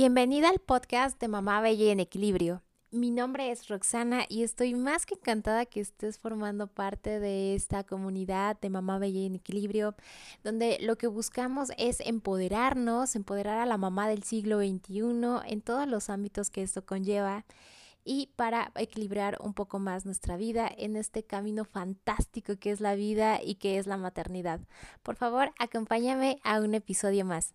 Bienvenida al podcast de Mamá Bella en Equilibrio. Mi nombre es Roxana y estoy más que encantada que estés formando parte de esta comunidad de Mamá Bella en Equilibrio, donde lo que buscamos es empoderarnos, empoderar a la mamá del siglo XXI en todos los ámbitos que esto conlleva y para equilibrar un poco más nuestra vida en este camino fantástico que es la vida y que es la maternidad. Por favor, acompáñame a un episodio más.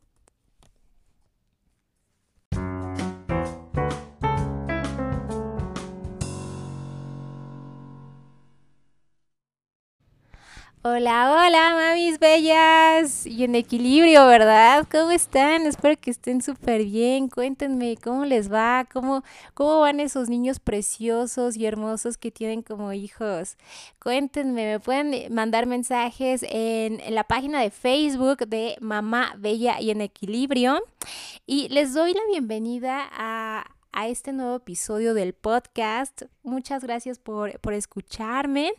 Hola, hola, mamis bellas y en equilibrio, ¿verdad? ¿Cómo están? Espero que estén súper bien. Cuéntenme cómo les va, cómo, cómo van esos niños preciosos y hermosos que tienen como hijos. Cuéntenme, me pueden mandar mensajes en, en la página de Facebook de Mamá Bella y en Equilibrio. Y les doy la bienvenida a a este nuevo episodio del podcast. Muchas gracias por, por, escucharme.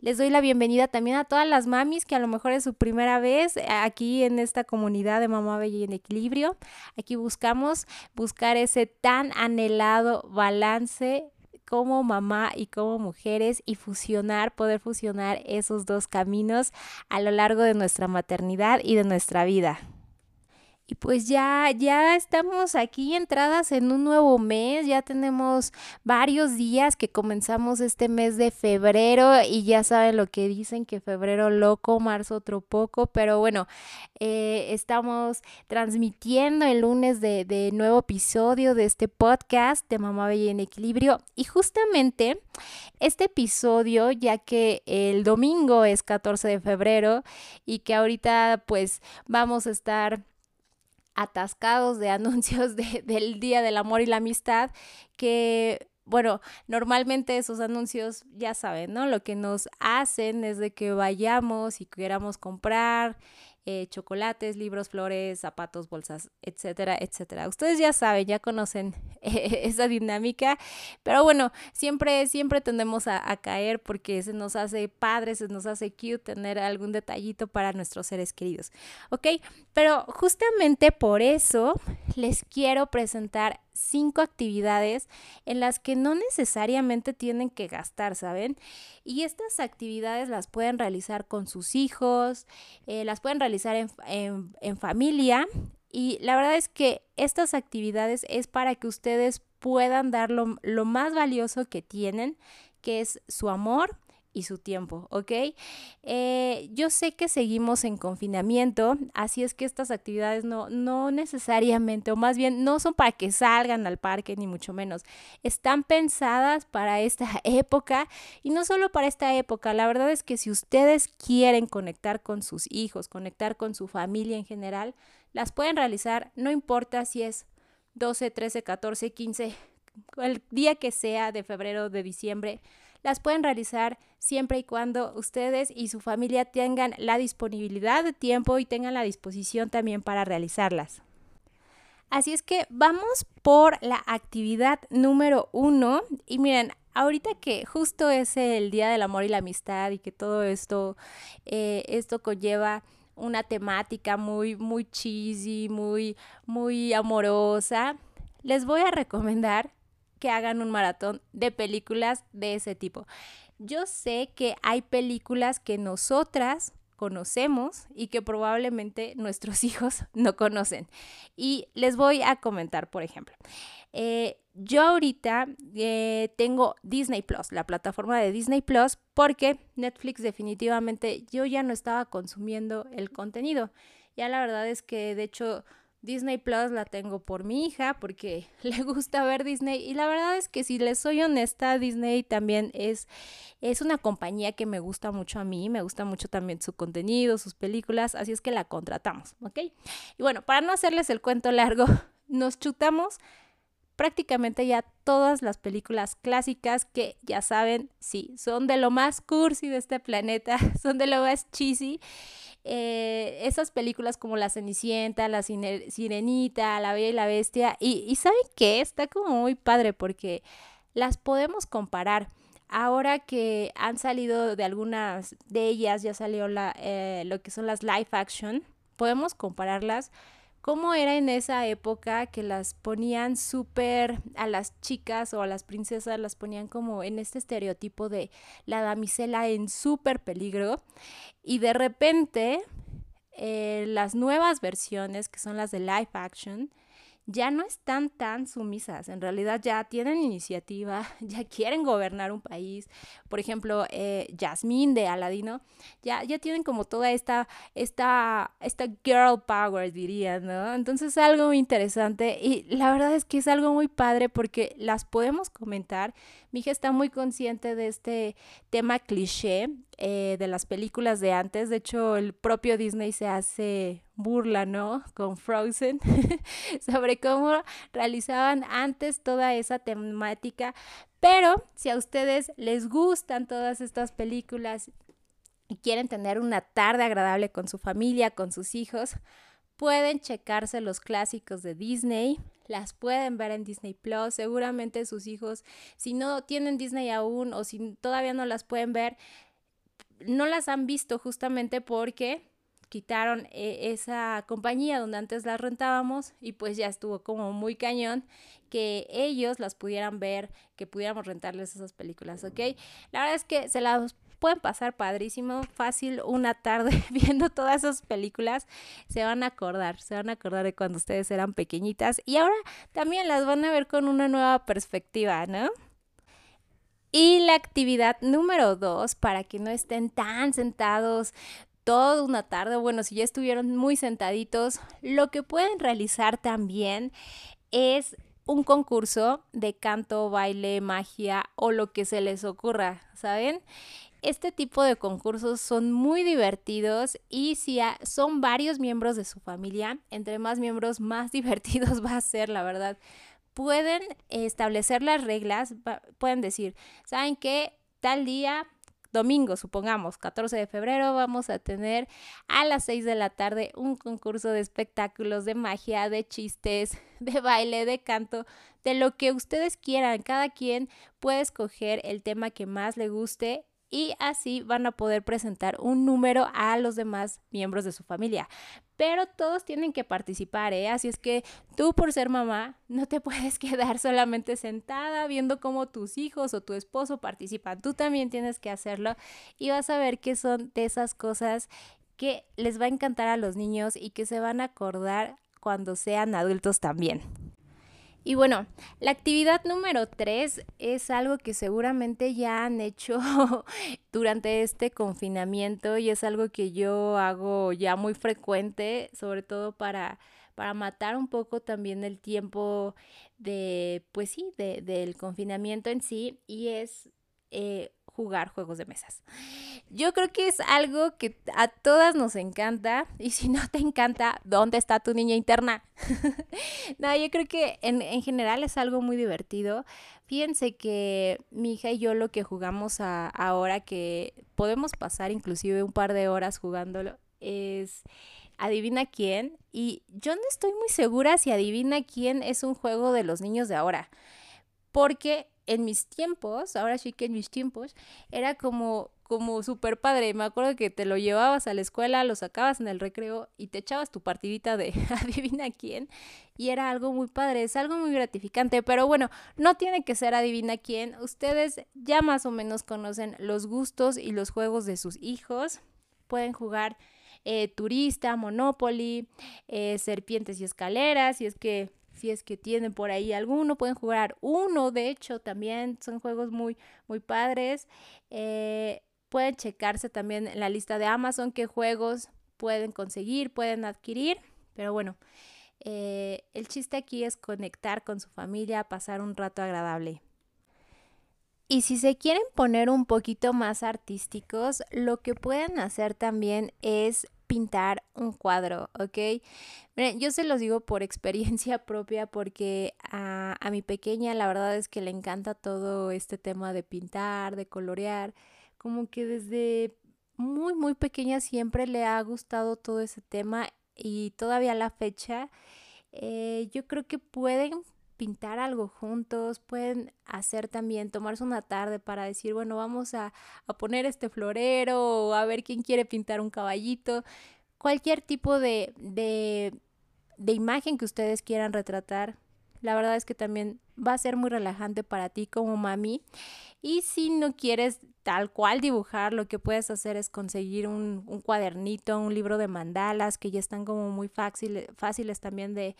Les doy la bienvenida también a todas las mamis que a lo mejor es su primera vez aquí en esta comunidad de Mamá Bella y en Equilibrio. Aquí buscamos buscar ese tan anhelado balance como mamá y como mujeres y fusionar, poder fusionar esos dos caminos a lo largo de nuestra maternidad y de nuestra vida. Y pues ya, ya estamos aquí entradas en un nuevo mes, ya tenemos varios días que comenzamos este mes de febrero y ya saben lo que dicen, que febrero loco, marzo otro poco, pero bueno, eh, estamos transmitiendo el lunes de, de nuevo episodio de este podcast de Mamá Bella en Equilibrio y justamente este episodio, ya que el domingo es 14 de febrero y que ahorita pues vamos a estar atascados de anuncios del Día del Amor y la Amistad que bueno, normalmente esos anuncios ya saben, ¿no? Lo que nos hacen es de que vayamos y queramos comprar eh, chocolates, libros, flores, zapatos, bolsas, etcétera, etcétera. Ustedes ya saben, ya conocen esa dinámica, pero bueno, siempre, siempre tendemos a, a, caer porque se nos hace padre, se nos hace cute tener algún detallito para nuestros seres queridos, ¿ok? Pero justamente por eso les quiero presentar cinco actividades en las que no necesariamente tienen que gastar, ¿saben? Y estas actividades las pueden realizar con sus hijos, eh, las pueden realizar en, en familia. Y la verdad es que estas actividades es para que ustedes puedan dar lo, lo más valioso que tienen, que es su amor, y su tiempo, ¿ok? Eh, yo sé que seguimos en confinamiento, así es que estas actividades no, no necesariamente, o más bien no son para que salgan al parque, ni mucho menos. Están pensadas para esta época y no solo para esta época, la verdad es que si ustedes quieren conectar con sus hijos, conectar con su familia en general, las pueden realizar, no importa si es 12, 13, 14, 15, el día que sea de febrero, de diciembre, las pueden realizar siempre y cuando ustedes y su familia tengan la disponibilidad de tiempo y tengan la disposición también para realizarlas. Así es que vamos por la actividad número uno. Y miren, ahorita que justo es el Día del Amor y la Amistad y que todo esto, eh, esto conlleva una temática muy, muy cheesy, muy, muy amorosa, les voy a recomendar que hagan un maratón de películas de ese tipo. Yo sé que hay películas que nosotras conocemos y que probablemente nuestros hijos no conocen. Y les voy a comentar, por ejemplo. Eh, yo ahorita eh, tengo Disney Plus, la plataforma de Disney Plus, porque Netflix definitivamente yo ya no estaba consumiendo el contenido. Ya la verdad es que de hecho Disney Plus la tengo por mi hija porque le gusta ver Disney y la verdad es que si les soy honesta, Disney también es, es una compañía que me gusta mucho a mí, me gusta mucho también su contenido, sus películas, así es que la contratamos, ¿ok? Y bueno, para no hacerles el cuento largo, nos chutamos prácticamente ya todas las películas clásicas que ya saben, sí, son de lo más cursi de este planeta, son de lo más cheesy eh, esas películas como La Cenicienta, La Sirenita, La Bella y la Bestia. Y, ¿saben qué? Está como muy padre porque las podemos comparar. Ahora que han salido de algunas de ellas, ya salió la, eh, lo que son las live action, podemos compararlas cómo era en esa época que las ponían súper a las chicas o a las princesas, las ponían como en este estereotipo de la damisela en súper peligro y de repente eh, las nuevas versiones, que son las de live action, ya no están tan sumisas, en realidad ya tienen iniciativa, ya quieren gobernar un país. Por ejemplo, eh, Jasmine de Aladino, ya, ya tienen como toda esta, esta, esta girl power, diría, ¿no? Entonces es algo muy interesante y la verdad es que es algo muy padre porque las podemos comentar. Mi hija está muy consciente de este tema cliché eh, de las películas de antes. De hecho, el propio Disney se hace burla, ¿no? Con Frozen, sobre cómo realizaban antes toda esa temática. Pero si a ustedes les gustan todas estas películas y quieren tener una tarde agradable con su familia, con sus hijos, pueden checarse los clásicos de Disney, las pueden ver en Disney Plus, seguramente sus hijos, si no tienen Disney aún o si todavía no las pueden ver, no las han visto justamente porque quitaron eh, esa compañía donde antes las rentábamos y pues ya estuvo como muy cañón que ellos las pudieran ver, que pudiéramos rentarles esas películas, ¿ok? La verdad es que se las pueden pasar padrísimo, fácil, una tarde viendo todas esas películas, se van a acordar, se van a acordar de cuando ustedes eran pequeñitas y ahora también las van a ver con una nueva perspectiva, ¿no? Y la actividad número dos, para que no estén tan sentados toda una tarde, bueno, si ya estuvieron muy sentaditos, lo que pueden realizar también es un concurso de canto, baile, magia o lo que se les ocurra, ¿saben? Este tipo de concursos son muy divertidos y si son varios miembros de su familia, entre más miembros más divertidos va a ser, la verdad. Pueden establecer las reglas, pueden decir, ¿saben qué? Tal día domingo, supongamos, 14 de febrero, vamos a tener a las 6 de la tarde un concurso de espectáculos, de magia, de chistes, de baile, de canto, de lo que ustedes quieran. Cada quien puede escoger el tema que más le guste y así van a poder presentar un número a los demás miembros de su familia. Pero todos tienen que participar, ¿eh? Así es que tú por ser mamá no te puedes quedar solamente sentada viendo cómo tus hijos o tu esposo participan. Tú también tienes que hacerlo y vas a ver que son de esas cosas que les va a encantar a los niños y que se van a acordar cuando sean adultos también. Y bueno, la actividad número tres es algo que seguramente ya han hecho durante este confinamiento y es algo que yo hago ya muy frecuente, sobre todo para, para matar un poco también el tiempo de, pues sí, de, del confinamiento en sí y es eh, jugar juegos de mesas. Yo creo que es algo que a todas nos encanta y si no te encanta, ¿dónde está tu niña interna? no, yo creo que en, en, general es algo muy divertido. Fíjense que mi hija y yo lo que jugamos ahora, que podemos pasar inclusive un par de horas jugándolo, es adivina quién. Y yo no estoy muy segura si adivina quién es un juego de los niños de ahora. Porque en mis tiempos, ahora sí que en mis tiempos, era como, como súper padre. Me acuerdo que te lo llevabas a la escuela, lo sacabas en el recreo y te echabas tu partidita de adivina quién. Y era algo muy padre, es algo muy gratificante. Pero bueno, no tiene que ser adivina quién. Ustedes ya más o menos conocen los gustos y los juegos de sus hijos. Pueden jugar eh, turista, Monopoly, eh, serpientes y escaleras, si es que si es que tienen por ahí alguno, pueden jugar uno, de hecho, también son juegos muy, muy padres. Eh, pueden checarse también en la lista de Amazon qué juegos pueden conseguir, pueden adquirir, pero bueno, eh, el chiste aquí es conectar con su familia, pasar un rato agradable. Y si se quieren poner un poquito más artísticos, lo que pueden hacer también es pintar un cuadro, ¿ok? Miren, yo se los digo por experiencia propia porque a, a mi pequeña la verdad es que le encanta todo este tema de pintar, de colorear, como que desde muy, muy pequeña siempre le ha gustado todo ese tema y todavía a la fecha eh, yo creo que pueden pintar algo juntos, pueden hacer también, tomarse una tarde para decir, bueno, vamos a, poner este florero o a ver quién quiere pintar un caballito, cualquier tipo de, de de imagen que ustedes quieran retratar. La verdad es que también va a ser muy relajante para ti como mami. Y si no quieres tal cual dibujar, lo que puedes hacer es conseguir un, cuadernito, un libro de mandalas que ya están como muy fáciles también de,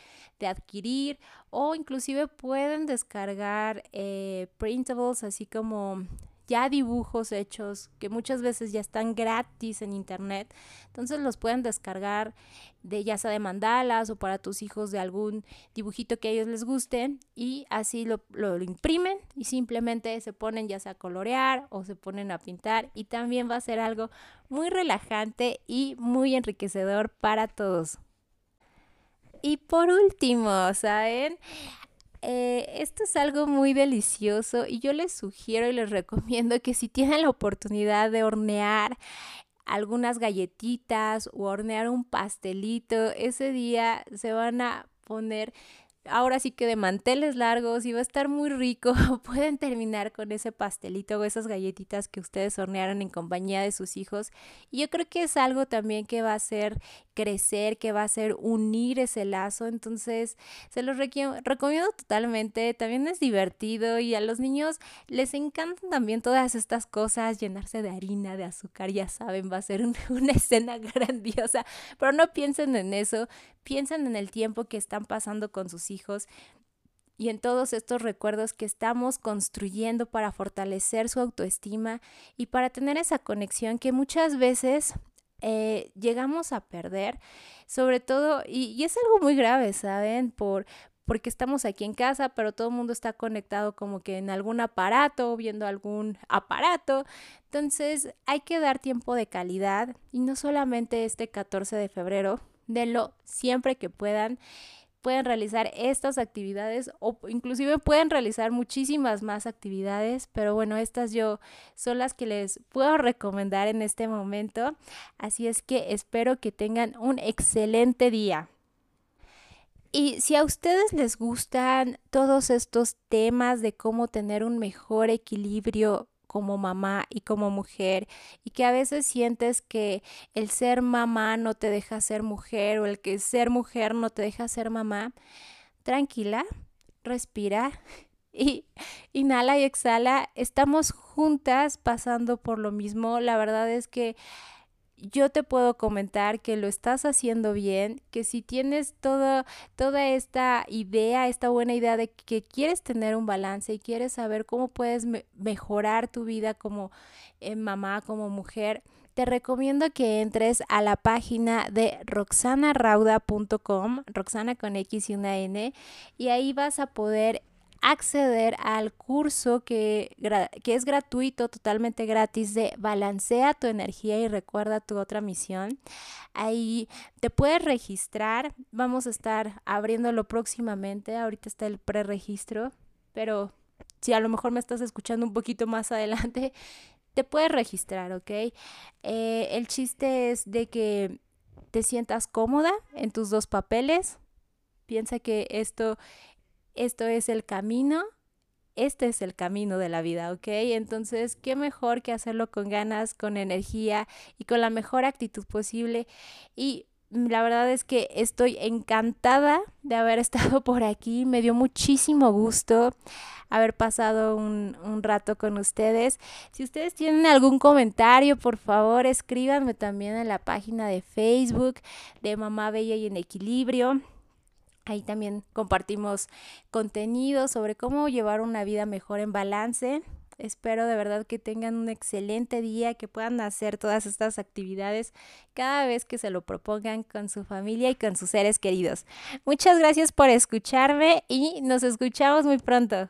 adquirir. O inclusive pueden descargar eh, printables, así como ya dibujos hechos que muchas veces ya están gratis en internet. Entonces los pueden descargar de ya sea de mandalas o para tus hijos de algún dibujito que a ellos les guste y así lo, lo imprimen y simplemente se ponen ya sea a colorear o se ponen a pintar y también va a ser algo muy relajante y muy enriquecedor para todos. Y por último, ¿saben? Eh, esto es algo muy delicioso y yo les sugiero y les recomiendo que si tienen la oportunidad de hornear algunas galletitas o hornear un pastelito, ese día se van a poner ahora sí que de manteles largos y va a estar muy rico. Pueden terminar con ese pastelito o esas galletitas que ustedes hornearon en compañía de sus hijos. Y yo creo que es algo también que va a hacer crecer, que va a hacer unir ese lazo. Entonces, se los recomiendo totalmente. También es divertido y a los niños les encantan también todas estas cosas, llenarse de harina, de azúcar, ya saben, va a ser una escena grandiosa. Pero no piensen en eso, piensen en el tiempo que están pasando con sus hijos y en todos estos recuerdos que estamos construyendo para fortalecer su autoestima y para tener esa conexión que muchas veces eh, llegamos a perder, sobre todo, y, es algo muy grave, ¿saben? Por, porque estamos aquí en casa, pero todo el mundo está conectado como que en algún aparato, viendo algún aparato. Entonces hay que dar tiempo de calidad y no solamente este 14 de febrero, denlo siempre que puedan pueden realizar estas actividades o inclusive pueden realizar muchísimas más actividades, pero bueno, estas yo son las que les puedo recomendar en este momento. Así es que espero que tengan un excelente día. Y si a ustedes les gustan todos estos temas de cómo tener un mejor equilibrio como mamá y como mujer y que a veces sientes que el ser mamá no te deja ser mujer o el que ser mujer no te deja ser mamá, tranquila, respira y inhala y exhala. Estamos juntas pasando por lo mismo. La verdad es que yo te puedo comentar que lo estás haciendo bien, que si tienes toda esta idea, esta buena idea de que quieres tener un balance y quieres saber cómo puedes mejorar tu vida como eh, mamá, como mujer, te recomiendo que entres a la página de roxanarauda.com, Roxana con X y una N, y ahí vas a poder acceder al curso que, es gratuito, totalmente gratis de Balancea tu energía y recuerda tu otra misión. Ahí te puedes registrar. Vamos a estar abriéndolo próximamente. Ahorita está el preregistro, pero si a lo mejor me estás escuchando un poquito más adelante, te puedes registrar, ¿ok? Eh, el chiste es de que te sientas cómoda en tus dos papeles. Piensa que esto esto es el camino, este es el camino de la vida, ¿ok? Entonces, qué mejor que hacerlo con ganas, con energía y con la mejor actitud posible. Y la verdad es que estoy encantada de haber estado por aquí. Me dio muchísimo gusto haber pasado un, un, rato con ustedes. Si ustedes tienen algún comentario, por favor, escríbanme también en la página de Facebook de Mamá Bella y en Equilibrio. Ahí también compartimos contenido sobre cómo llevar una vida mejor en balance. Espero de verdad que tengan un excelente día, que puedan hacer todas estas actividades cada vez que se lo propongan con su familia y con sus seres queridos. Muchas gracias por escucharme y nos escuchamos muy pronto.